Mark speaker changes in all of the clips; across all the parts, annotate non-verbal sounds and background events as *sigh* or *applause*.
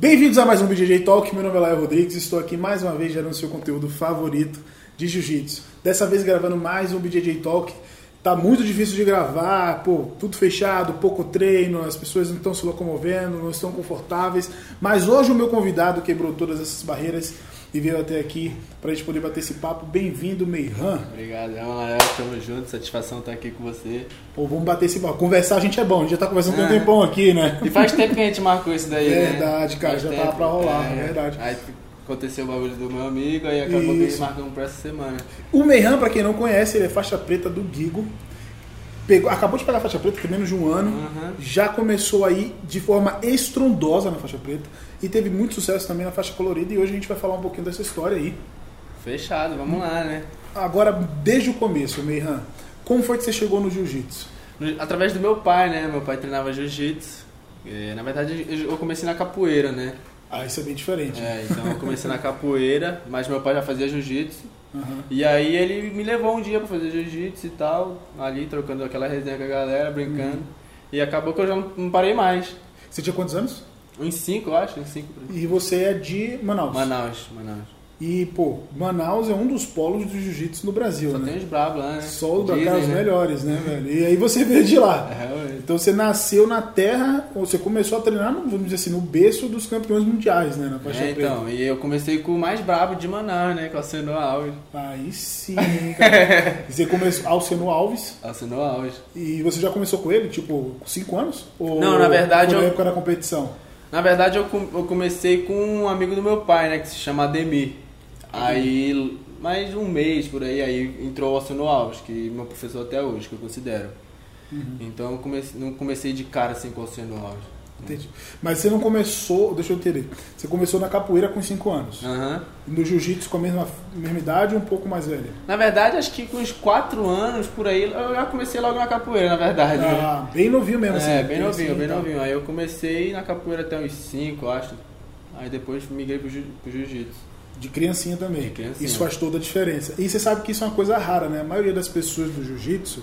Speaker 1: Bem-vindos a mais um BJJ Talk, meu nome é Laio Rodrigues estou aqui mais uma vez gerando seu conteúdo favorito de Jiu-Jitsu. Dessa vez gravando mais um BJJ Talk. Tá muito difícil de gravar, pô, tudo fechado, pouco treino, as pessoas não estão se locomovendo, não estão confortáveis. Mas hoje o meu convidado quebrou todas essas barreiras e veio até aqui para a gente poder bater esse papo. Bem-vindo, Meiran.
Speaker 2: Obrigado, é uma tamo junto, satisfação estar aqui com você.
Speaker 1: Pô, vamos bater esse papo. Conversar a gente é bom, a gente já tá conversando tem um tempão aqui, né?
Speaker 2: E faz tempo que a gente marcou isso daí, né?
Speaker 1: Verdade, cara,
Speaker 2: Faz
Speaker 1: já
Speaker 2: tempo.
Speaker 1: tava pra rolar,
Speaker 2: É.
Speaker 1: verdade.
Speaker 2: Aí aconteceu o bagulho do meu amigo, aí acabou que ele
Speaker 1: Isso.
Speaker 2: marcou pra essa semana.
Speaker 1: O Meiran, para quem não conhece, ele é faixa preta do Gigo. Pegou, acabou de pegar a faixa preta, tem menos de um ano.
Speaker 2: Uhum.
Speaker 1: Já começou aí de forma estrondosa na faixa preta. E teve muito sucesso também na faixa colorida. E hoje a gente vai falar um pouquinho dessa história aí.
Speaker 2: Fechado, vamos lá, né?
Speaker 1: Agora, desde o começo, Meiran, como foi que você chegou no jiu-jitsu?
Speaker 2: Através do meu pai, né? Meu pai treinava jiu-jitsu. É, Na verdade, eu comecei na capoeira, né?
Speaker 1: Ah, isso é bem diferente.
Speaker 2: É, então eu comecei na capoeira, mas meu pai já fazia jiu-jitsu.
Speaker 1: Aham.
Speaker 2: E aí ele me levou um dia pra fazer jiu-jitsu e tal, ali trocando aquela resenha com a galera, brincando.
Speaker 1: Uhum.
Speaker 2: E acabou que eu já não, não parei mais.
Speaker 1: Você tinha quantos anos?
Speaker 2: Uns 5, eu acho, uns 5
Speaker 1: E você é de Manaus.
Speaker 2: Manaus, Manaus.
Speaker 1: E, pô, Manaus é um dos polos do jiu-jitsu no Brasil,
Speaker 2: Só
Speaker 1: né?
Speaker 2: tem os bravos lá, né?
Speaker 1: Só o os
Speaker 2: né?
Speaker 1: melhores, né, velho? E aí você veio de lá.
Speaker 2: É.
Speaker 1: Então você nasceu na terra, ou você começou a treinar, no- vamos dizer assim, no berço dos campeões mundiais, né? Na faixa
Speaker 2: É,
Speaker 1: preta.
Speaker 2: então, e eu comecei com o mais brabo de Manaus, né? Com a Alcino Alves.
Speaker 1: Aí sim, cara. E *laughs* você começou Alceno Alves
Speaker 2: Alcino Alves.
Speaker 1: e você já começou com ele, tipo, com 5 anos? Ou
Speaker 2: Não, na verdade,
Speaker 1: na
Speaker 2: eu-
Speaker 1: época da competição.
Speaker 2: Na verdade, eu comecei com um amigo do meu pai, né? Que se chama Ademir. Aí, mais um mês por aí, aí entrou o Alcino Alves, que é meu professor até hoje, que eu considero.
Speaker 1: Uhum.
Speaker 2: Então eu comecei, não comecei de cara assim com o Alcino Alves.
Speaker 1: Entendi. Mas você não começou, deixa eu entender, você começou na capoeira com 5 anos.
Speaker 2: Aham.
Speaker 1: No jiu-jitsu com a mesma, mesma idade ou um pouco mais velha?
Speaker 2: Na verdade, acho que com uns 4 anos por aí, eu já comecei logo na capoeira, na verdade. né?
Speaker 1: Ah, bem novinho mesmo, assim.
Speaker 2: É, bem novinho,
Speaker 1: assim,
Speaker 2: bem
Speaker 1: tá.
Speaker 2: novinho. Aí eu comecei na capoeira até uns 5, acho. Aí depois migrei pro jiu-jitsu.
Speaker 1: De criancinha também.
Speaker 2: De criancinha.
Speaker 1: Isso faz toda a diferença. E você sabe que isso é uma coisa rara, né? A maioria das pessoas do jiu-jitsu,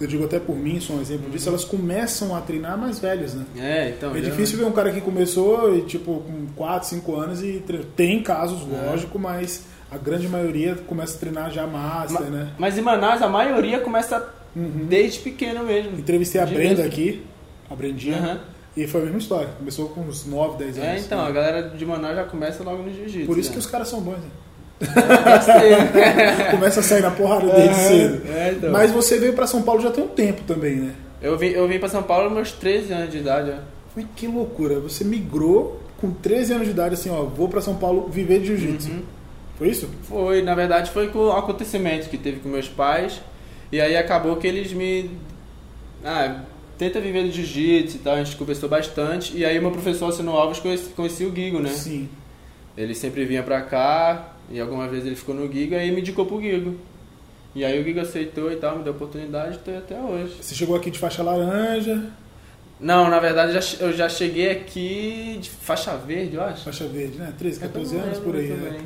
Speaker 1: eu digo até por mim, sou um exemplo disso, elas começam a treinar mais velhas, né?
Speaker 2: É, então.
Speaker 1: É difícil ver um cara que começou e, tipo, com 4, 5 anos e tre- tem casos,
Speaker 2: É.
Speaker 1: lógico, mas a grande maioria começa a treinar já master,
Speaker 2: Ma-
Speaker 1: né?
Speaker 2: Mas em Manaus a maioria começa
Speaker 1: Uhum.
Speaker 2: desde pequeno mesmo.
Speaker 1: Entrevistei a
Speaker 2: De
Speaker 1: Brenda
Speaker 2: início.
Speaker 1: aqui, a Brendinha,
Speaker 2: Aham.
Speaker 1: E foi a mesma história. Começou com uns 9, 10 anos.
Speaker 2: É, então, a
Speaker 1: né?
Speaker 2: galera de Manaus já começa logo no jiu-jitsu.
Speaker 1: Por isso
Speaker 2: né?
Speaker 1: que os caras são bons, né? *laughs* Começa a sair na porrada desde cedo.
Speaker 2: É, então.
Speaker 1: Mas você veio pra São Paulo já tem um tempo também, né?
Speaker 2: Eu vim, eu vim pra São Paulo meus 13 anos de idade. ó.
Speaker 1: Que loucura. Você migrou com 13 anos de idade, assim, ó, vou pra São Paulo viver de jiu-jitsu.
Speaker 2: Uhum.
Speaker 1: Foi isso?
Speaker 2: Foi, na verdade, foi com o acontecimento que teve com meus pais. E aí acabou que eles me. Ah, tenta viver de jiu-jitsu e tal, a gente conversou bastante. E aí meu professor Alcino Alves conheci, conhecia o Guigo, né?
Speaker 1: Sim.
Speaker 2: Ele sempre vinha pra cá, e alguma vez ele ficou no Giga e me indicou pro Gigo. E aí o Giga aceitou e tal, me deu oportunidade e tô aí até hoje.
Speaker 1: Você chegou aqui de faixa laranja,
Speaker 2: Não, na verdade eu já cheguei aqui de faixa verde, eu acho.
Speaker 1: faixa verde, né? 13,
Speaker 2: Eu
Speaker 1: 14
Speaker 2: não
Speaker 1: anos por aí,
Speaker 2: muito
Speaker 1: né?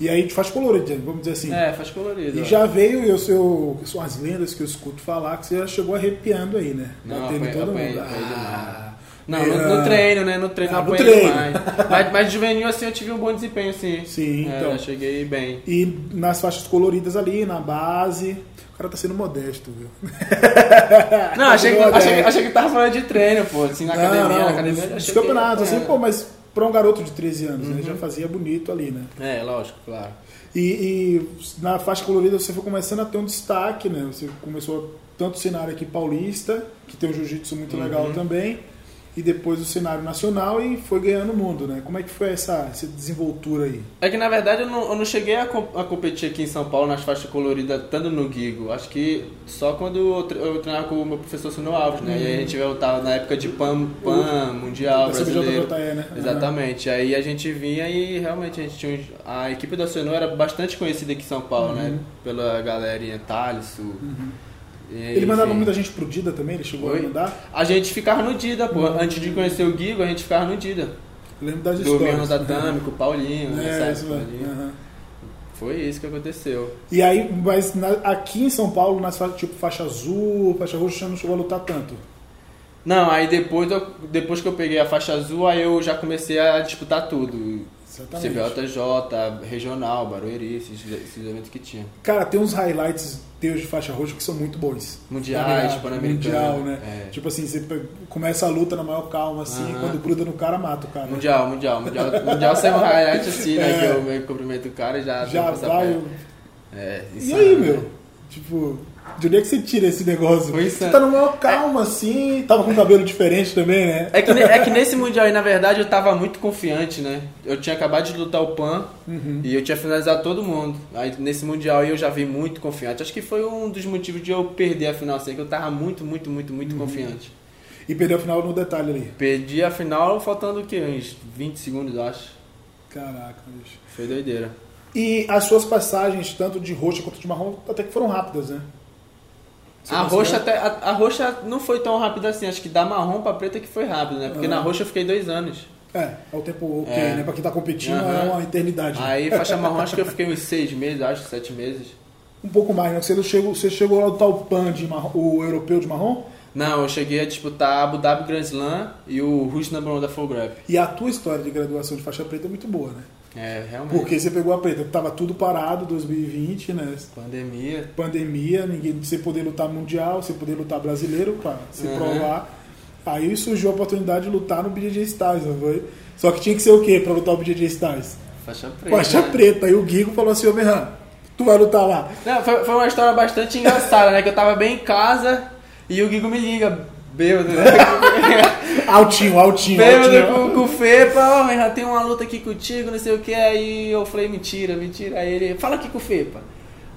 Speaker 1: E aí de faixa colorida, vamos dizer assim.
Speaker 2: É, faixa colorida.
Speaker 1: E
Speaker 2: ó.
Speaker 1: já veio, eu, eu, são as lendas que eu escuto falar, que você já chegou arrepiando aí, né?
Speaker 2: Não,
Speaker 1: Batendo
Speaker 2: apanhei-
Speaker 1: todo
Speaker 2: apanhei-
Speaker 1: mundo.
Speaker 2: apanhei
Speaker 1: Ah,
Speaker 2: Não, no, no treino, né? No treino
Speaker 1: Ah,
Speaker 2: não apanhei demais. Mas, mas de juvenil assim eu tive um bom desempenho, sim.
Speaker 1: Sim,
Speaker 2: É,
Speaker 1: então.
Speaker 2: eu cheguei bem.
Speaker 1: E nas faixas coloridas ali, na base. O cara tá sendo modesto, viu?
Speaker 2: Não, achei que,
Speaker 1: Tá
Speaker 2: achei, achei que tava falando de treino, pô. Assim, na academia,
Speaker 1: não, não,
Speaker 2: na academia. cheguei
Speaker 1: campeonatos, assim, pô, mas pra um garoto de 13 anos,
Speaker 2: Uhum.
Speaker 1: né? Já fazia bonito ali, né?
Speaker 2: É, lógico, claro.
Speaker 1: E, e na faixa colorida você foi começando a ter um destaque, né? Você começou tanto o cenário aqui paulista, que tem um jiu-jitsu muito
Speaker 2: Uhum.
Speaker 1: legal também, e depois o cenário nacional e foi ganhando o mundo, né? Como é que foi essa, essa desenvoltura aí?
Speaker 2: É que na verdade eu não, eu não cheguei a, a competir aqui em São Paulo nas faixas coloridas, estando no Gigo. Acho que só quando eu, tre- eu treinava com o meu professor Sino Alves, né? E aí a gente lutava na época de PAN, PAN Mundial brasileiro.
Speaker 1: CBJJE, né?
Speaker 2: Exatamente. Aí a gente vinha e realmente a gente tinha. A equipe da Oceano era bastante conhecida aqui em São Paulo, né? Pela galerinha Thalesso. E,
Speaker 1: Ele mandava muita gente pro Dida também, ele chegou
Speaker 2: Oi?
Speaker 1: a mandar.
Speaker 2: A gente ficava no Dida, pô. Antes de conhecer o Gigo, a gente ficava no Dida.
Speaker 1: Lembro das
Speaker 2: Dormindo
Speaker 1: histórias.
Speaker 2: no tatame com o Paulinho,
Speaker 1: É, isso
Speaker 2: ali.
Speaker 1: Aham.
Speaker 2: Foi isso que aconteceu.
Speaker 1: E aí, mas na- aqui em São Paulo, nas tipo faixa azul, faixa roxa, você não chegou a lutar tanto.
Speaker 2: Não, aí depois, eu- depois que eu peguei a faixa azul, aí eu já comecei a disputar tudo.
Speaker 1: Exatamente.
Speaker 2: CBJJ, regional, Barueri, esses, esses eventos que tinha.
Speaker 1: Cara, tem uns highlights teus de faixa roxa que são muito bons.
Speaker 2: Mundiais,
Speaker 1: ligado?
Speaker 2: Pan-Americano,
Speaker 1: Mundial, né?
Speaker 2: é.
Speaker 1: Tipo assim, você começa a luta na maior calma, assim,
Speaker 2: Aham.
Speaker 1: quando gruda no cara, mata o cara.
Speaker 2: Mundial, mundial, mundial. Mundial sai um highlight assim, né?
Speaker 1: É.
Speaker 2: Que eu meio que cumprimento o cara e já.
Speaker 1: Já vai. o-
Speaker 2: É,
Speaker 1: E aí,
Speaker 2: né?
Speaker 1: meu? Tipo, de onde é que você tira esse negócio?
Speaker 2: Foi
Speaker 1: Você
Speaker 2: insano.
Speaker 1: tá numa maior calma, assim, tava com cabelo diferente também, né?
Speaker 2: É que, é que *laughs* nesse Mundial aí, na verdade, eu tava muito confiante, né? Eu tinha acabado de lutar o PAN
Speaker 1: Uhum.
Speaker 2: e eu tinha finalizado todo mundo. Aí nesse Mundial aí eu já vim muito confiante. Acho que foi um dos motivos de eu perder a final, assim, que eu tava muito, muito, muito, muito
Speaker 1: Uhum.
Speaker 2: confiante.
Speaker 1: E perdeu a final no detalhe ali.
Speaker 2: Perdi a final faltando o quê? Uns 20 segundos, eu acho.
Speaker 1: Caraca, bicho.
Speaker 2: Foi doideira.
Speaker 1: E as suas passagens, tanto de roxa quanto de marrom, até que foram rápidas, né?
Speaker 2: A roxa, até, a, a roxa não foi tão rápida assim, acho que da marrom pra preta que foi rápido, né? Porque
Speaker 1: Ah.
Speaker 2: na roxa eu fiquei dois anos.
Speaker 1: É, é o tempo ok,
Speaker 2: É.
Speaker 1: né? Pra quem tá competindo
Speaker 2: Aham.
Speaker 1: é uma eternidade. né?
Speaker 2: Aí faixa *laughs* marrom acho que eu fiquei uns seis meses, acho, sete meses.
Speaker 1: Um pouco mais, né? Você chegou, você chegou lá do tal PAN de marrom, o europeu de marrom,
Speaker 2: Não, eu cheguei a disputar Abu Dhabi Grand Slam e o Rush Number One da Full Grab.
Speaker 1: e a tua história de graduação de faixa preta é muito boa, né?
Speaker 2: É, realmente.
Speaker 1: Porque você pegou a preta, tava tudo parado 2020, né?
Speaker 2: Pandemia.
Speaker 1: Pandemia, ninguém você poder lutar mundial, você poder lutar brasileiro pra se
Speaker 2: Uhum.
Speaker 1: provar. Aí surgiu a oportunidade de lutar no BJJ Stars, não foi? Só que tinha que ser o quê pra lutar o BJJ Stars?
Speaker 2: Faixa preta.
Speaker 1: Faixa
Speaker 2: né?
Speaker 1: preta. Aí o Guigo falou assim, ô Merran, tu vai lutar lá.
Speaker 2: Não, foi, foi uma história bastante engraçada, né? Que eu tava bem em casa e o Guigo me liga, bêbado, né? *laughs*
Speaker 1: Altinho, altinho,
Speaker 2: Bêbado
Speaker 1: altinho.
Speaker 2: com, com o Fepa, ó, já tem uma luta aqui contigo, não sei o que. Aí eu falei, mentira, mentira. Aí ele, fala aqui com o Fepa.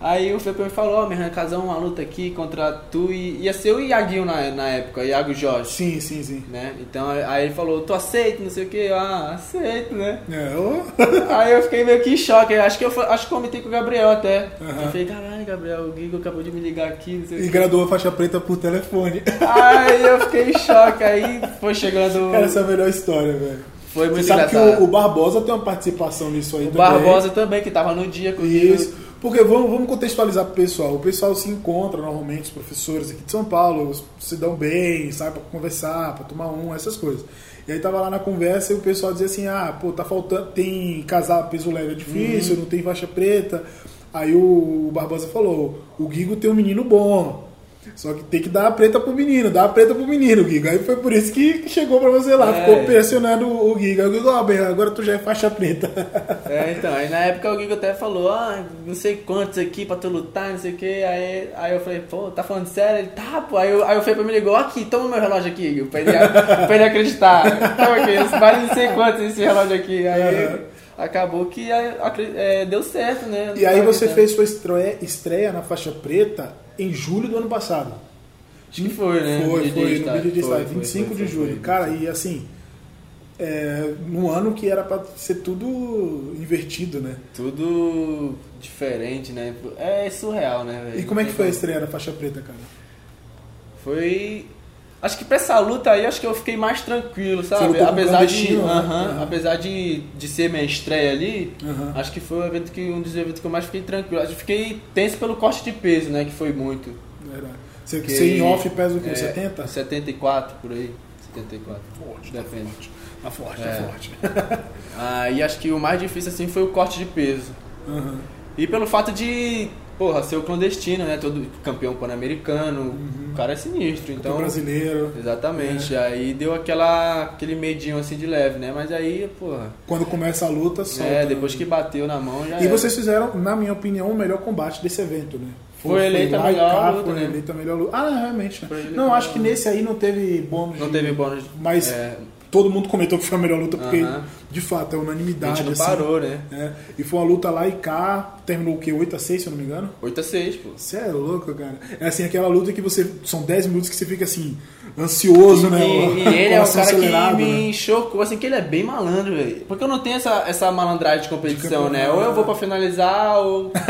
Speaker 2: Aí o Fepa me falou, ó, meu casal uma luta aqui contra tu e ia ser o Iaguinho na, na época, Iago Jorge.
Speaker 1: Sim, sim, sim.
Speaker 2: Né? Então aí ele falou, tu aceita, não sei o que, ah, aceito, né?
Speaker 1: É, ô. *laughs*
Speaker 2: Aí eu fiquei meio que em choque, acho que eu acho que comentei com o Gabriel até.
Speaker 1: Aham.
Speaker 2: Eu falei, caralho, Gabriel, o Guigo acabou de me ligar aqui, não sei o
Speaker 1: E
Speaker 2: que.
Speaker 1: graduou a faixa preta por telefone.
Speaker 2: Aí eu fiquei em choque, aí foi chegando. *laughs*
Speaker 1: Cara, essa é a melhor história, velho.
Speaker 2: Foi
Speaker 1: Você
Speaker 2: muito
Speaker 1: sabe que
Speaker 2: engraçado.
Speaker 1: o, o Barbosa tem uma participação nisso aí
Speaker 2: O
Speaker 1: também.
Speaker 2: Barbosa também, que tava no dia com o.
Speaker 1: Isso. Porque vamos, vamos contextualizar pro pessoal. O pessoal se encontra normalmente, os professores aqui de São Paulo, se dão bem, sai pra conversar, pra tomar um, essas coisas. E aí tava lá na conversa e o pessoal dizia assim, ah, pô, tá faltando, tem casar peso leve é difícil, não tem faixa preta. Aí o, o Barbosa falou, o Guigo tem um menino bom. Só que tem que dar a preta pro menino, dá a preta pro menino, Guigo. Aí foi por isso que chegou pra você lá,
Speaker 2: É.
Speaker 1: ficou pressionando o Guigo. Aí o Guigo, ó, bem, agora tu já é faixa preta.
Speaker 2: É, então, aí na época o Guigo até falou, ah, não sei quantos aqui pra tu lutar, não sei o que. Aí, aí eu falei, pô, tá falando sério? Ele, tá, pô. Aí, eu- aí o Fepa me ligou, aqui, toma meu relógio aqui, Guigo, pra ele, pra ele acreditar. Toma aqui, vale não sei quantos esse relógio aqui. Aí
Speaker 1: Aham.
Speaker 2: acabou que é, deu certo, né?
Speaker 1: E aí você fez sua estreia, estreia na faixa preta em julho do ano passado.
Speaker 2: Acho que foi, né?
Speaker 1: Foi, foi,
Speaker 2: Style.
Speaker 1: no
Speaker 2: Foi,
Speaker 1: Style,
Speaker 2: foi,
Speaker 1: 25
Speaker 2: foi,
Speaker 1: de
Speaker 2: foi,
Speaker 1: julho.
Speaker 2: foi.
Speaker 1: Cara, e assim, é, num ano que era pra ser tudo invertido, né?
Speaker 2: Tudo diferente, né? É surreal, né?
Speaker 1: E como é que foi a estreia da faixa preta, cara?
Speaker 2: Foi. Acho que pra essa luta aí, acho que eu fiquei mais tranquilo, sabe? Apesar de,
Speaker 1: né?
Speaker 2: aham,
Speaker 1: Aham.
Speaker 2: apesar de, de ser minha estreia ali,
Speaker 1: Aham.
Speaker 2: acho que foi o evento que, um dos eventos que eu mais fiquei tranquilo. Acho que fiquei tenso pelo corte de peso, né? Que foi muito.
Speaker 1: Verdade. Você, você em off pesa o quê?
Speaker 2: é,
Speaker 1: 70?
Speaker 2: 74 por aí. 74.
Speaker 1: Forte, tá
Speaker 2: Depende.
Speaker 1: forte. Tá forte,
Speaker 2: É.
Speaker 1: tá forte. *laughs*
Speaker 2: Aí acho que o mais difícil assim foi o corte de peso. E pelo fato de, porra, ser o clandestino, né? Todo campeão pan-americano, o cara é sinistro,
Speaker 1: Então,
Speaker 2: então.
Speaker 1: brasileiro.
Speaker 2: Exatamente. Aí deu aquela, aquele medinho assim de leve, né? Mas aí, porra.
Speaker 1: Quando começa a luta, solta.
Speaker 2: É,
Speaker 1: né?
Speaker 2: depois que bateu na mão já.
Speaker 1: E
Speaker 2: era.
Speaker 1: vocês fizeram, na minha opinião, o melhor combate desse evento, né?
Speaker 2: Foi eleita a melhor
Speaker 1: cá,
Speaker 2: luta,
Speaker 1: foi
Speaker 2: né?
Speaker 1: eleita a melhor luta. Ah, realmente. né?
Speaker 2: Foi eleita
Speaker 1: Não, acho que nesse aí não teve bônus.
Speaker 2: Não
Speaker 1: de-
Speaker 2: teve bônus.
Speaker 1: Mas
Speaker 2: É,
Speaker 1: todo mundo comentou que foi a melhor luta, porque, de fato, é
Speaker 2: a
Speaker 1: unanimidade.
Speaker 2: gente não
Speaker 1: assim.
Speaker 2: parou, né?
Speaker 1: É, e foi uma luta lá e cá, terminou o quê? 8x6, se eu não me engano?
Speaker 2: 8x6, pô.
Speaker 1: Você é louco, cara. É assim, aquela luta que você. São 10 minutos que você fica assim, ansioso, né?
Speaker 2: E, e *laughs* ele é o cara que
Speaker 1: né?
Speaker 2: me chocou, assim, que ele é bem malandro, velho. Porque eu não tenho essa, essa malandragem de competição,
Speaker 1: De
Speaker 2: né? Ou eu vou pra finalizar, ou. *laughs*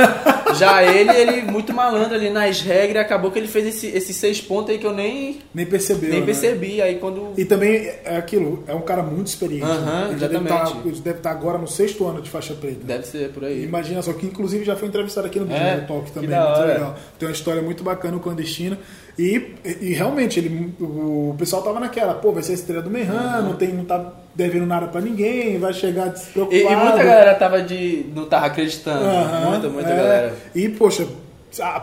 Speaker 2: Já ele, ele muito malandro ali nas regras, acabou que ele fez esse- esses seis pontos aí que eu nem,
Speaker 1: Nem percebeu.
Speaker 2: nem
Speaker 1: né?
Speaker 2: percebi. Aí quando.
Speaker 1: E também é aquilo, é um cara muito experiente. Né? ele, já deve estar, ele deve estar agora no sexto ano de faixa preta.
Speaker 2: Deve ser por aí.
Speaker 1: Imagina só, que inclusive já foi entrevistado aqui no
Speaker 2: É,
Speaker 1: BJ Talk também, muito legal. Tem uma história muito bacana, o clandestino. E, e realmente, ele, o pessoal tava naquela, pô, vai ser a estreia do Merran, não, tem, não tá devendo nada pra ninguém, vai chegar
Speaker 2: E,
Speaker 1: despreocupado.
Speaker 2: e muita galera tava de. não tava acreditando.
Speaker 1: Aham,
Speaker 2: muita, muita
Speaker 1: é.
Speaker 2: galera.
Speaker 1: E, poxa,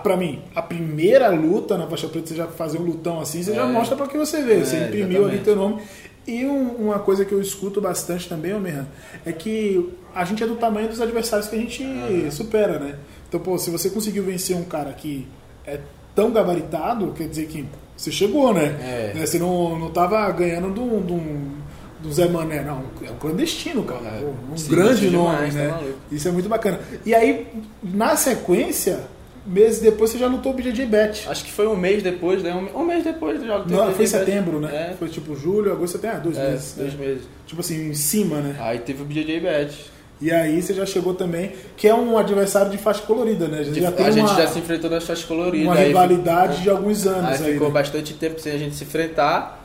Speaker 1: pra mim, a primeira luta na faixa preta, você já fazer um lutão assim, você já
Speaker 2: É.
Speaker 1: mostra pra que você vê. Você
Speaker 2: É,
Speaker 1: imprimiu ali
Speaker 2: exatamente.
Speaker 1: teu nome. E um- uma coisa que eu escuto bastante também, Merran, é que a gente é do tamanho dos adversários que a gente supera, né? Então, pô, se você conseguiu vencer um cara que é tão gabaritado, quer dizer que você chegou, né?
Speaker 2: É.
Speaker 1: Né? Você não, não tava ganhando de um, de um- do Zé Mané, não. É um clandestino, cara.
Speaker 2: É.
Speaker 1: Um
Speaker 2: Sim,
Speaker 1: grande nome,
Speaker 2: demais, tá
Speaker 1: né?
Speaker 2: maluco.
Speaker 1: Isso é muito bacana. E aí, na sequência, meses depois, você já lutou o BJJ Bet.
Speaker 2: Acho que foi um mês depois, né? Um, um mês depois do jogo.
Speaker 1: Não, foi em setembro, né?
Speaker 2: É,
Speaker 1: Foi tipo julho, agosto, setembro, ah, dois
Speaker 2: é,
Speaker 1: meses.
Speaker 2: dois
Speaker 1: é.
Speaker 2: meses.
Speaker 1: Tipo assim, em cima, né?
Speaker 2: Aí teve o BJJ Bet.
Speaker 1: E aí você já chegou também, que é um adversário de faixa colorida, né? Já, já tem
Speaker 2: a gente
Speaker 1: uma,
Speaker 2: já se enfrentou nas faixas coloridas.
Speaker 1: uma
Speaker 2: aí
Speaker 1: rivalidade de alguns
Speaker 2: Aí
Speaker 1: anos aí,
Speaker 2: ficou
Speaker 1: né?
Speaker 2: bastante tempo sem a gente se enfrentar.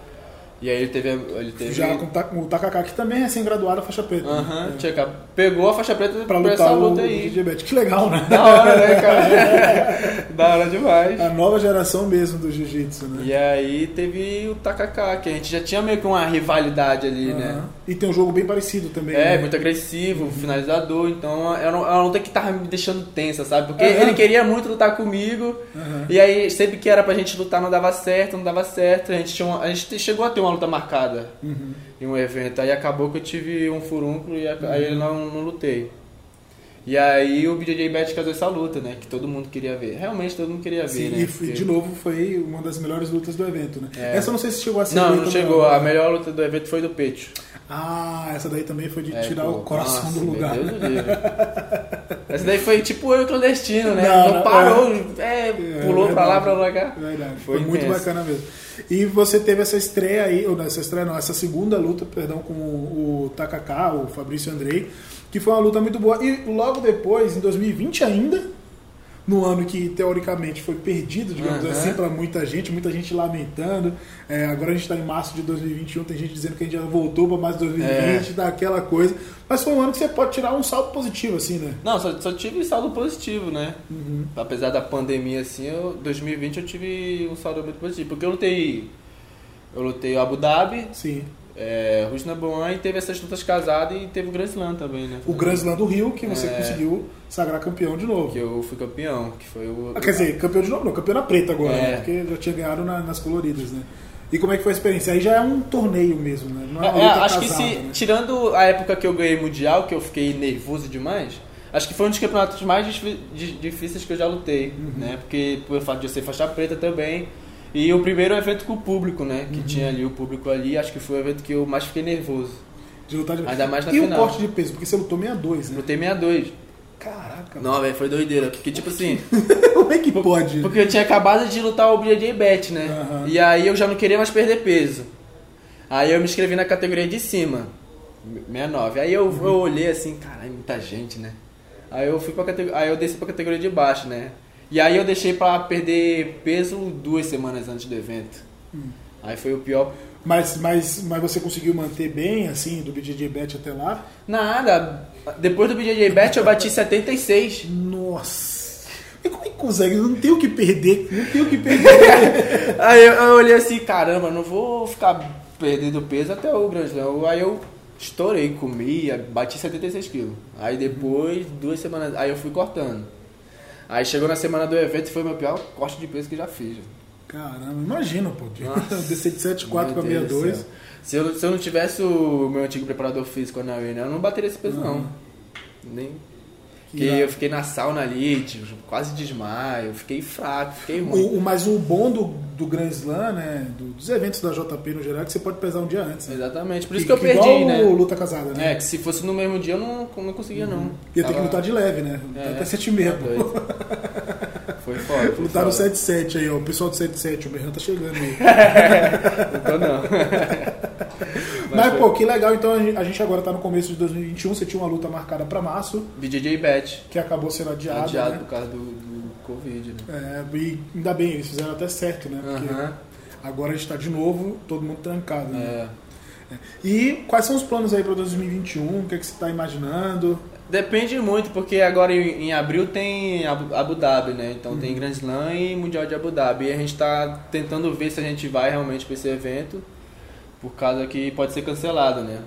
Speaker 2: E aí ele teve. Ele teve
Speaker 1: Já com o Ta- com o Takaka, que também é recém-graduado a faixa preta.
Speaker 2: Aham,
Speaker 1: né?
Speaker 2: pegou a faixa preta
Speaker 1: Pra
Speaker 2: pra,
Speaker 1: lutar
Speaker 2: essa
Speaker 1: o
Speaker 2: luta aí.
Speaker 1: BJJ Bet. Que legal, né?
Speaker 2: Da hora, né, cara? *laughs* da hora demais.
Speaker 1: A nova geração mesmo do jiu-jitsu, né?
Speaker 2: E aí teve o Takaka, que a gente já tinha meio que uma rivalidade ali, né?
Speaker 1: Aham. E tem um jogo bem parecido também.
Speaker 2: É,
Speaker 1: né?
Speaker 2: muito agressivo, finalizador, então era uma luta que tava me deixando tensa, sabe? Porque
Speaker 1: Aham.
Speaker 2: ele queria muito lutar comigo,
Speaker 1: Aham.
Speaker 2: e aí sempre que era pra gente lutar não dava certo, não dava certo, a gente, tinha uma- a gente chegou a ter uma luta marcada
Speaker 1: Uhum.
Speaker 2: em um evento, aí acabou que eu tive um furúnculo e aí eu não, não lutei. E aí o BJJ Bet casou essa luta, né? Que todo mundo queria ver. Realmente todo mundo queria ver,
Speaker 1: Sim,
Speaker 2: né?
Speaker 1: e
Speaker 2: Porque-
Speaker 1: de novo foi uma das melhores lutas do evento, né?
Speaker 2: É.
Speaker 1: Essa eu não sei se chegou a ser.
Speaker 2: Não, não chegou. A melhor luta do evento foi do Pecho.
Speaker 1: Ah, essa daí também foi de
Speaker 2: É,
Speaker 1: tirar
Speaker 2: pô,
Speaker 1: o coração
Speaker 2: nossa,
Speaker 1: do lugar.
Speaker 2: Deus
Speaker 1: né?
Speaker 2: livre. *laughs* Essa daí foi tipo eu clandestino, né?
Speaker 1: Não,
Speaker 2: Não,
Speaker 1: não,
Speaker 2: parou, é,
Speaker 1: É,
Speaker 2: pulou pra lá,
Speaker 1: verdade.
Speaker 2: pra lá cá.
Speaker 1: Verdade,
Speaker 2: Foi
Speaker 1: foi, muito bacana mesmo. E você teve essa estreia aí, ou não, essa estreia não, essa segunda luta, perdão, com o, o Takaka, o Fabrício Andrei, que foi uma luta muito boa. E logo depois, em 2020 ainda, no ano que teoricamente foi perdido, digamos
Speaker 2: Aham.
Speaker 1: assim, para muita gente, muita gente lamentando. É, agora a gente está em março de 2021, tem gente dizendo que a gente já voltou para mais 2020,
Speaker 2: É.
Speaker 1: dá aquela coisa. Mas foi um ano que você pode tirar um salto positivo, assim, né?
Speaker 2: Não, só, só tive saldo positivo, né?
Speaker 1: Uhum.
Speaker 2: Apesar da pandemia, assim, eu, 2020 eu tive um saldo muito positivo. Porque eu lutei. Eu lutei o Abu Dhabi,
Speaker 1: Sim.
Speaker 2: É, Rusnaboan e teve essas lutas casadas e teve o Grand Slam também, né?
Speaker 1: O Grand Slam do Rio, que você
Speaker 2: É.
Speaker 1: conseguiu sagrar campeão de novo.
Speaker 2: Que eu fui campeão, que foi o.
Speaker 1: Ah, quer dizer, campeão de novo, não, campeão na preta agora,
Speaker 2: É.
Speaker 1: né? Porque já tinha ganhado na- nas coloridas, né? E como é que foi a experiência? Aí já é um torneio mesmo, né? Não é
Speaker 2: É, é, acho que
Speaker 1: casada,
Speaker 2: se,
Speaker 1: né?
Speaker 2: tirando a época que eu ganhei mundial, que eu fiquei nervoso demais, acho que foi um dos campeonatos mais dif- di- difíceis que eu já lutei,
Speaker 1: Uhum.
Speaker 2: né? Porque por fato de eu ser faixa preta também. E o primeiro evento com o público, né?
Speaker 1: Uhum.
Speaker 2: Que tinha ali o público ali, acho que foi o evento que eu mais fiquei nervoso.
Speaker 1: De lutar de...
Speaker 2: Ainda mais na
Speaker 1: e
Speaker 2: final.
Speaker 1: o corte de peso? Porque você lutou 62, né?
Speaker 2: Lutei 62.
Speaker 1: Caraca,
Speaker 2: Não, velho, foi doideira. Porque, tipo assim, *laughs*
Speaker 1: como é que pode?
Speaker 2: porque eu tinha acabado de lutar o BJJ Bet, né?
Speaker 1: Aham.
Speaker 2: E aí eu já não queria mais perder peso. Aí eu me inscrevi na categoria de cima, 69. Aí eu, eu olhei assim, caralho, muita gente, né? Aí eu fui pra categoria, aí eu desci pra categoria de baixo, né? E aí eu deixei pra perder peso duas semanas antes do evento.
Speaker 1: Hum.
Speaker 2: Aí foi o pior.
Speaker 1: Mas, mas, mas você conseguiu manter bem, assim, do BJJ Bet até lá?
Speaker 2: Nada, depois do BJJ Bet eu bati *laughs* 76.
Speaker 1: Nossa! E como é que consegue? Não tem o que perder, não tem o que perder. *laughs*
Speaker 2: Aí eu, eu olhei assim, caramba, não vou ficar perdendo peso até o grande não. Aí eu estourei, comi, bati 76 quilos. Aí depois, duas semanas, aí eu fui cortando. Aí chegou na semana do evento e foi o meu pior corte de peso que já fiz.
Speaker 1: Caramba, imagina, pô. *laughs* Descer de 74 para
Speaker 2: Meu Deus do
Speaker 1: 62.
Speaker 2: céu. Se eu, se eu não tivesse o meu antigo preparador físico, a Naui, né, eu não bateria esse peso, não. Nem. Porque
Speaker 1: irado.
Speaker 2: eu fiquei na sauna ali, tipo, quase desmaio, fiquei fraco, fiquei ruim.
Speaker 1: O, mas o bom do, do Grand Slam, né? do- dos eventos da JP no geral, é que você pode pesar um dia antes. Né?
Speaker 2: Exatamente, por isso
Speaker 1: Que-
Speaker 2: que, eu perdi,
Speaker 1: igual
Speaker 2: né?
Speaker 1: o luta casada, né?
Speaker 2: É, que se fosse no mesmo dia eu não, não conseguia, não.
Speaker 1: Ia ter que
Speaker 2: Tava-
Speaker 1: lutar de leve, né? Lutar
Speaker 2: É,
Speaker 1: até 7 e meia,
Speaker 2: tá. *laughs* Foi foda. Foi
Speaker 1: Lutar no
Speaker 2: foda.
Speaker 1: 7-7 aí, ó. O pessoal do 7-7, o Berran tá chegando aí. *laughs*
Speaker 2: Não tô não. *laughs*
Speaker 1: Mas,
Speaker 2: foi-
Speaker 1: pô, que legal. Então a gente- agora tá no começo de 2021. Você tinha uma luta marcada pra março,
Speaker 2: BJJ Bet.
Speaker 1: que acabou sendo adiada.
Speaker 2: Adiado
Speaker 1: né?
Speaker 2: por causa do, do Covid, né?
Speaker 1: É, e ainda bem, eles fizeram até certo, né? Porque
Speaker 2: Aham.
Speaker 1: agora a gente tá de novo, todo mundo trancado, né?
Speaker 2: É.
Speaker 1: E quais são os planos aí para 2021? O que, é que você está imaginando?
Speaker 2: Depende muito, porque agora em, abril tem Abu, Dhabi, né? Então tem Grand Slam e Mundial de Abu Dhabi. E a gente está tentando ver se a gente vai realmente para esse evento, por causa que pode ser cancelado, né?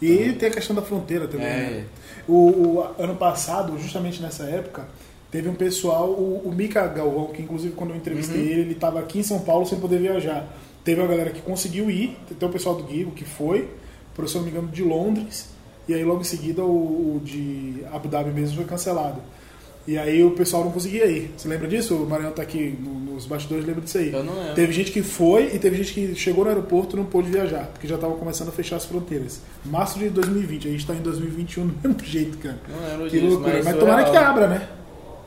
Speaker 1: E tem a questão da fronteira também.
Speaker 2: É.
Speaker 1: né? O, o ano passado, justamente nessa época, teve um pessoal, o, o Mika Galvão, que inclusive quando eu entrevistei
Speaker 2: Uhum.
Speaker 1: ele, ele estava aqui em São Paulo sem poder viajar. Teve uma galera que conseguiu ir, tem o pessoal do Guigo que foi, por se não me engano, de Londres, e aí logo em seguida o, o de Abu Dhabi mesmo foi cancelado. E aí o pessoal não conseguia ir. Você lembra disso? O Mariano tá aqui no- nos bastidores, lembra disso aí?
Speaker 2: Eu não lembro.
Speaker 1: Teve gente que foi e teve gente que chegou no aeroporto e não pôde viajar, porque já estava começando a fechar as fronteiras. Março de 2020, a gente está em 2021 *laughs* do mesmo jeito, cara.
Speaker 2: Não lembro
Speaker 1: Que
Speaker 2: disso,
Speaker 1: loucura.
Speaker 2: mas
Speaker 1: Mas tomara que
Speaker 2: surreal.
Speaker 1: abra, né?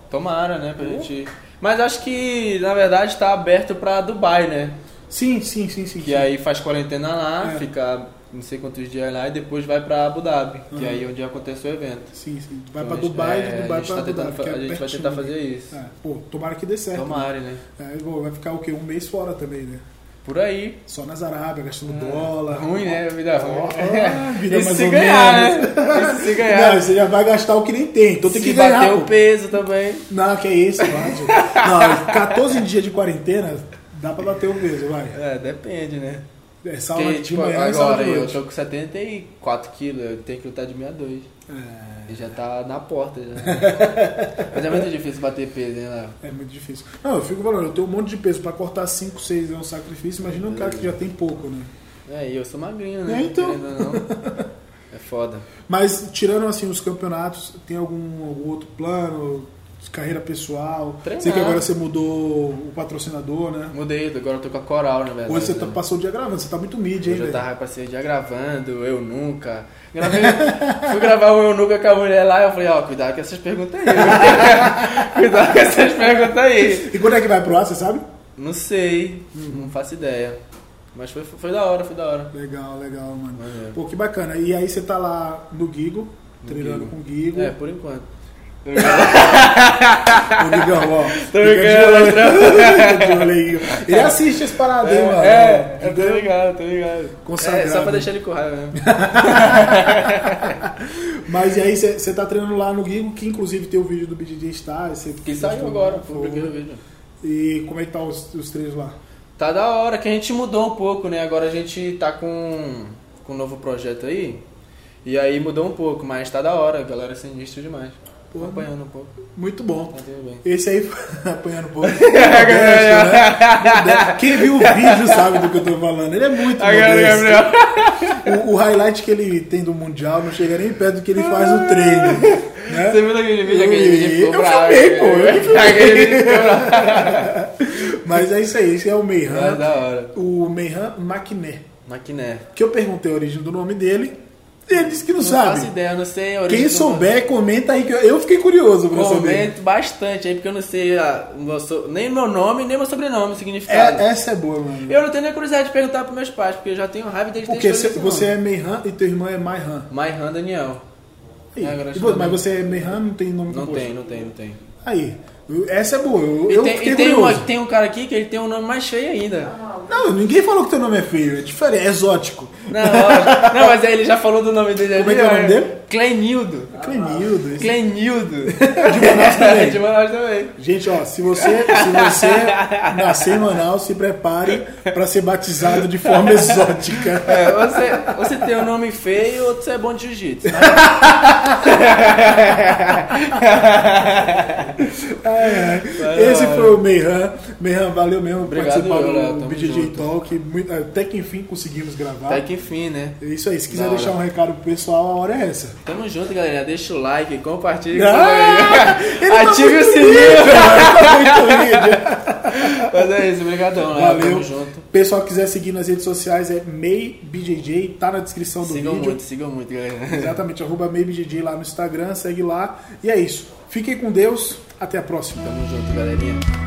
Speaker 2: Tomara, né? Pra gente. Mas acho que, na verdade, está aberto pra Dubai, né?
Speaker 1: Sim, sim, sim, sim.
Speaker 2: Que
Speaker 1: sim.
Speaker 2: aí faz quarentena lá,
Speaker 1: É.
Speaker 2: fica não sei quantos dias lá e depois vai pra Abu Dhabi, que
Speaker 1: Uhum.
Speaker 2: é aí onde acontece o evento.
Speaker 1: Sim, sim. Vai
Speaker 2: Então,
Speaker 1: pra
Speaker 2: a gente-
Speaker 1: Dubai,
Speaker 2: é,
Speaker 1: de
Speaker 2: a
Speaker 1: Dubai pra
Speaker 2: tá
Speaker 1: Abu Dhabi. que é
Speaker 2: a gente vai tentar fazer isso.
Speaker 1: É, pô, tomara que dê certo.
Speaker 2: Tomara, né?
Speaker 1: É, pô, vai ficar o quê? Um mês fora também, né?
Speaker 2: Por aí.
Speaker 1: Só nas Arábias, gastando dólar.
Speaker 2: Ruim, né? Vida ruim.
Speaker 1: Ah, *laughs* vida mais
Speaker 2: se
Speaker 1: ou
Speaker 2: ganhar,
Speaker 1: menos.
Speaker 2: né? Se ganhar.
Speaker 1: Não, você já vai gastar o que nem tem. Então tem
Speaker 2: se
Speaker 1: que ganhar.
Speaker 2: bater
Speaker 1: pô.
Speaker 2: o peso também.
Speaker 1: Não, que é isso. *laughs* Não, 14 dias de quarentena, dá pra bater o peso, vai.
Speaker 2: É, depende, né?
Speaker 1: É sauna
Speaker 2: Porque, tipo,
Speaker 1: manhã sauna
Speaker 2: agora eu tô com 74 quilos, eu tenho que lutar de 62.
Speaker 1: É,
Speaker 2: E já tá na porta já. *laughs* Mas é muito difícil bater peso, né, Léo?
Speaker 1: é muito difícil. Não, eu fico falando, eu tenho um monte de peso pra cortar 5, 6 é um sacrifício. Imagina um cara que já tem pouco, né?
Speaker 2: É, e eu sou magrinho, né?
Speaker 1: É, então. *laughs*
Speaker 2: É foda.
Speaker 1: Mas tirando assim os campeonatos, tem algum, algum outro plano? Carreira pessoal?
Speaker 2: Treinar.
Speaker 1: Sei que agora você mudou o patrocinador, né?
Speaker 2: Mudei, agora eu tô com a coral, na verdade.
Speaker 1: Hoje você tá,
Speaker 2: né?
Speaker 1: passou o dia gravando, você tá muito mídia, hein,
Speaker 2: eu tava passei o dia gravando, eu nunca. Gravei, *laughs* fui gravar o eu nunca com a mulher lá, eu falei, ó, cuidado com essas perguntas aí. *laughs* cuidado com essas perguntas aí.
Speaker 1: E quando é que vai pro ar, você sabe?
Speaker 2: Não sei, não faço ideia. Mas foi, foi da hora, foi da hora.
Speaker 1: Legal, legal, mano.
Speaker 2: Maneiro.
Speaker 1: Pô, que bacana. E aí você tá lá no Gigo, treinando
Speaker 2: Gigo.
Speaker 1: com o Gigo.
Speaker 2: É, por enquanto.
Speaker 1: O ó.
Speaker 2: Tô brincando, né?
Speaker 1: fica de olho aí, Gigão. *laughs* Ele assiste as paradas, hein, mano.
Speaker 2: É, eu tô
Speaker 1: Gigão
Speaker 2: ligado, tô ligado.
Speaker 1: Consagrado.
Speaker 2: É, só pra deixar ele com raiva mesmo. *laughs*
Speaker 1: Mas e aí você tá treinando lá no Gigo, que inclusive tem o vídeo do BJJ Star.
Speaker 2: Que saiu agora, publiquei
Speaker 1: foi.
Speaker 2: o vídeo.
Speaker 1: E como é que tá os, os treinos lá?
Speaker 2: Tá da hora, que a gente mudou um pouco, né? Agora a gente tá com, com um novo projeto aí. E aí mudou um pouco, mas tá da hora, a galera é sinistra demais. Tô
Speaker 1: Pô,
Speaker 2: acompanhando um pouco.
Speaker 1: Muito bom.
Speaker 2: Tá.
Speaker 1: Esse aí, *laughs* apanhando um pouco. *laughs* Modesto, né? Quem viu o vídeo sabe do que eu tô falando. Ele é muito modesto. O, o highlight que ele tem do Mundial não chega nem perto do que ele faz no treino. Né?
Speaker 2: Você viu daquele vídeo? Aquele vídeo
Speaker 1: Eu filmei, pô, eu filmei.
Speaker 2: Aquele. *laughs*
Speaker 1: Mas é isso aí, esse é o Meihan.
Speaker 2: hora.
Speaker 1: O Meihan Maquiné.
Speaker 2: Maquiné.
Speaker 1: Que eu perguntei a origem do nome dele. Ele disse que não,
Speaker 2: Não
Speaker 1: sabe.
Speaker 2: faço ideia, não sei
Speaker 1: Quem
Speaker 2: do
Speaker 1: souber, comenta aí que eu, eu fiquei curioso pra saber.
Speaker 2: Comento bastante aí, porque eu não sei a- o meu so- nem meu nome, nem meu sobrenome, o significado.
Speaker 1: É, essa é boa, mano.
Speaker 2: Eu não tenho nem curiosidade de perguntar pros meus pais, porque eu já tenho raiva deles
Speaker 1: Porque
Speaker 2: terem
Speaker 1: você, é Meihan e teu irmão é Maihan.
Speaker 2: Maihan Daniel.
Speaker 1: Aí,
Speaker 2: É,
Speaker 1: e mas você é Meihan, não tem nome
Speaker 2: Não tem, não tem, não tem.
Speaker 1: Aí, eu- essa é boa. Eu,
Speaker 2: E
Speaker 1: eu
Speaker 2: tem,
Speaker 1: fiquei
Speaker 2: e tem,
Speaker 1: curioso.
Speaker 2: uma- tem um cara aqui que ele tem um nome mais feio ainda.
Speaker 1: Não, ninguém falou que teu nome é feio. É diferente, é exótico.
Speaker 2: Não, ó, não mas aí ele já falou do nome dele
Speaker 1: Como é que é o nome
Speaker 2: ó.
Speaker 1: dele?
Speaker 2: Clenildo.
Speaker 1: Clenildo. esse-
Speaker 2: Clenildo.
Speaker 1: De Manaus também. *laughs*
Speaker 2: De Manaus também.
Speaker 1: Gente, ó, se você, se você nascer em Manaus, se prepare para ser batizado de forma exótica.
Speaker 2: É, você, você tem um nome feio ou você é bom de jiu-jitsu. *laughs*
Speaker 1: Ai.
Speaker 2: Vai,
Speaker 1: Esse foi o Meihan. Meihan, valeu mesmo por
Speaker 2: Obrigado,
Speaker 1: participar
Speaker 2: eu,
Speaker 1: do Talk. Muito- Até que enfim conseguimos gravar.
Speaker 2: Até que enfim, né?
Speaker 1: É isso aí. Se quiser deixar um recado pro pessoal, a hora é essa.
Speaker 2: Tamo junto, galera. Deixa o like, compartilha.
Speaker 1: Ah, tá *laughs*
Speaker 2: Ative o
Speaker 1: muito
Speaker 2: sininho.
Speaker 1: mídia, tá.
Speaker 2: Mas é isso, obrigadão, né?
Speaker 1: Valeu.
Speaker 2: Tamo junto.
Speaker 1: Pessoal que quiser seguir nas redes sociais é MeiBJJ, tá na descrição do
Speaker 2: Sigam
Speaker 1: vídeo.
Speaker 2: muito, sigam muito, galera.
Speaker 1: Exatamente, arroba MeiBJJ lá no Instagram, segue lá. E é isso. Fiquem com Deus, até a próxima.
Speaker 2: Tamo junto, galerinha.